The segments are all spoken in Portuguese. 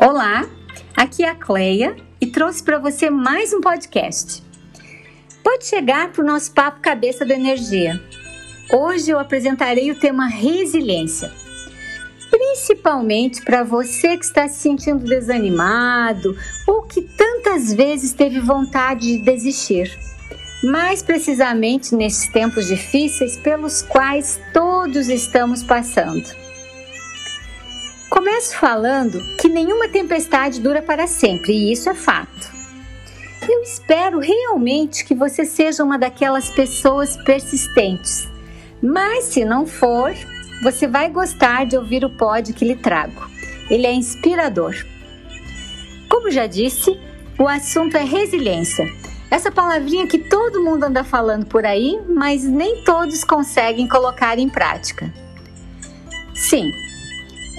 Olá, aqui é a Cleia e trouxe para você mais um podcast. Pode chegar para o nosso papo Cabeça da Energia. Hoje eu apresentarei o tema resiliência. Principalmente para você que está se sentindo desanimado ou que tantas vezes teve vontade de desistir. Mais precisamente nesses tempos difíceis pelos quais todos estamos passando. Começo falando que nenhuma tempestade dura para sempre, e isso é fato. Eu espero realmente que você seja uma daquelas pessoas persistentes, mas se não for, você vai gostar de ouvir o pod que lhe trago. Ele é inspirador. Como já disse, o assunto é resiliência. Essa palavrinha que todo mundo anda falando por aí, mas nem todos conseguem colocar em prática. Sim,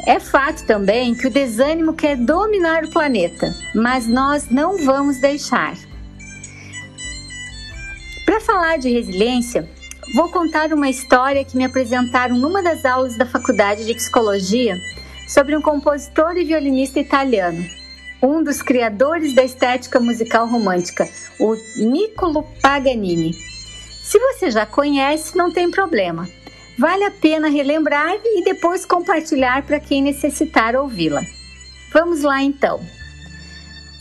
é fato também que o desânimo quer dominar o planeta, mas nós não vamos deixar. Para falar de resiliência, vou contar uma história que me apresentaram numa das aulas da Faculdade de Psicologia sobre um compositor e violinista italiano, um dos criadores da estética musical romântica, o Niccolo Paganini. Se você já conhece, não tem problema. Vale a pena relembrar e depois compartilhar para quem necessitar ouvi-la. Vamos lá então.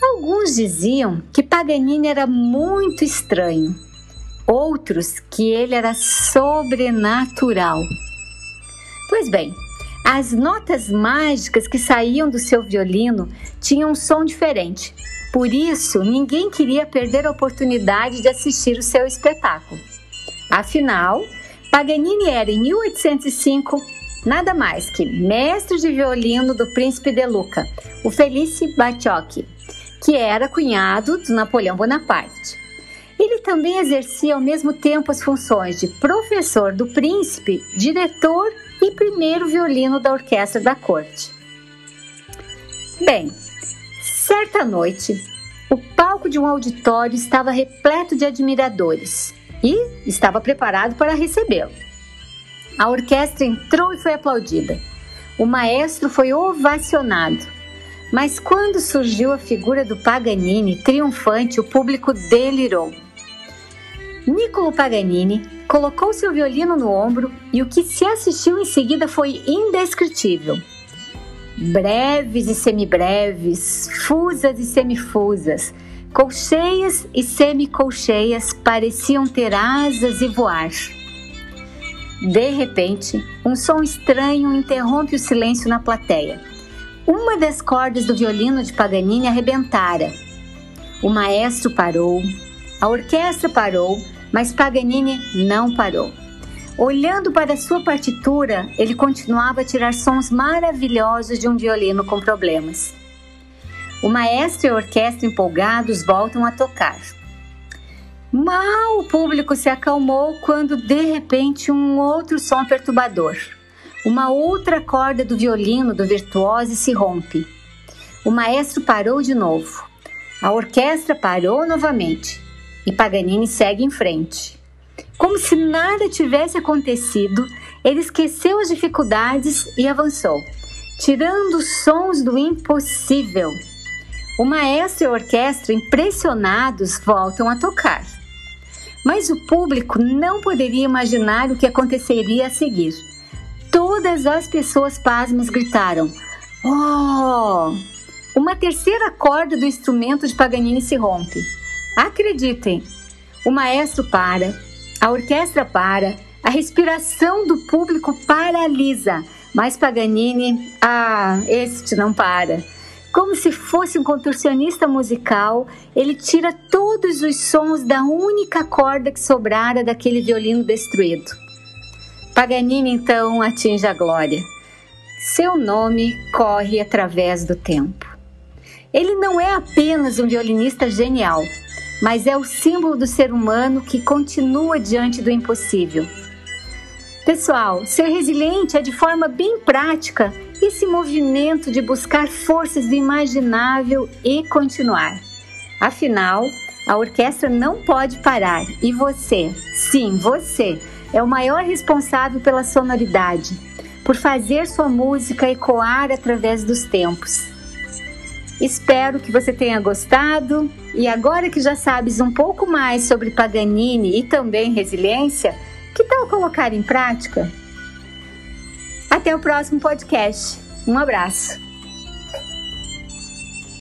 Alguns diziam que Paganini era muito estranho, outros que ele era sobrenatural. Pois bem, as notas mágicas que saíam do seu violino tinham um som diferente. Por isso, ninguém queria perder a oportunidade de assistir o seu espetáculo. Afinal, Paganini era, em 1805, nada mais que mestre de violino do príncipe de Luca, o Felice Bacciocchi, que era cunhado do Napoleão Bonaparte. Ele também exercia ao mesmo tempo as funções de professor do príncipe, diretor e primeiro violino da orquestra da corte. Bem, certa noite, o palco de um auditório estava repleto de admiradores e estava preparado para recebê-lo. A orquestra entrou e foi aplaudida. O maestro foi ovacionado. Mas quando surgiu a figura do Paganini triunfante, o público delirou. Niccolo Paganini colocou seu violino no ombro e o que se assistiu em seguida foi indescritível. Breves e semibreves, fusas e semifusas, Colcheias e semicolcheias pareciam ter asas e voar. De repente, um som estranho interrompe o silêncio na plateia. Uma das cordas do violino de Paganini arrebentara. O maestro parou, a orquestra parou, mas Paganini não parou. Olhando para sua partitura, ele continuava a tirar sons maravilhosos de um violino com problemas. O maestro e a orquestra empolgados voltam a tocar. Mal o público se acalmou quando de repente um outro som perturbador. Uma outra corda do violino do virtuoso se rompe. O maestro parou de novo. A orquestra parou novamente e Paganini segue em frente. Como se nada tivesse acontecido, ele esqueceu as dificuldades e avançou, tirando os sons do impossível. O maestro e a orquestra, impressionados, voltam a tocar. Mas o público não poderia imaginar o que aconteceria a seguir. Todas as pessoas pasmas gritaram: Oh! Uma terceira corda do instrumento de Paganini se rompe. Acreditem, o maestro para, a orquestra para, a respiração do público paralisa, mas Paganini, ah, este não para. Como se fosse um contorcionista musical, ele tira todos os sons da única corda que sobrara daquele violino destruído. Paganini então atinge a glória. Seu nome corre através do tempo. Ele não é apenas um violinista genial, mas é o símbolo do ser humano que continua diante do impossível. Pessoal, ser resiliente é de forma bem prática esse movimento de buscar forças do imaginável e continuar. Afinal, a orquestra não pode parar e você, sim, você, é o maior responsável pela sonoridade, por fazer sua música ecoar através dos tempos. Espero que você tenha gostado e agora que já sabes um pouco mais sobre Paganini e também resiliência, que tal colocar em prática? Até o próximo podcast. Um abraço.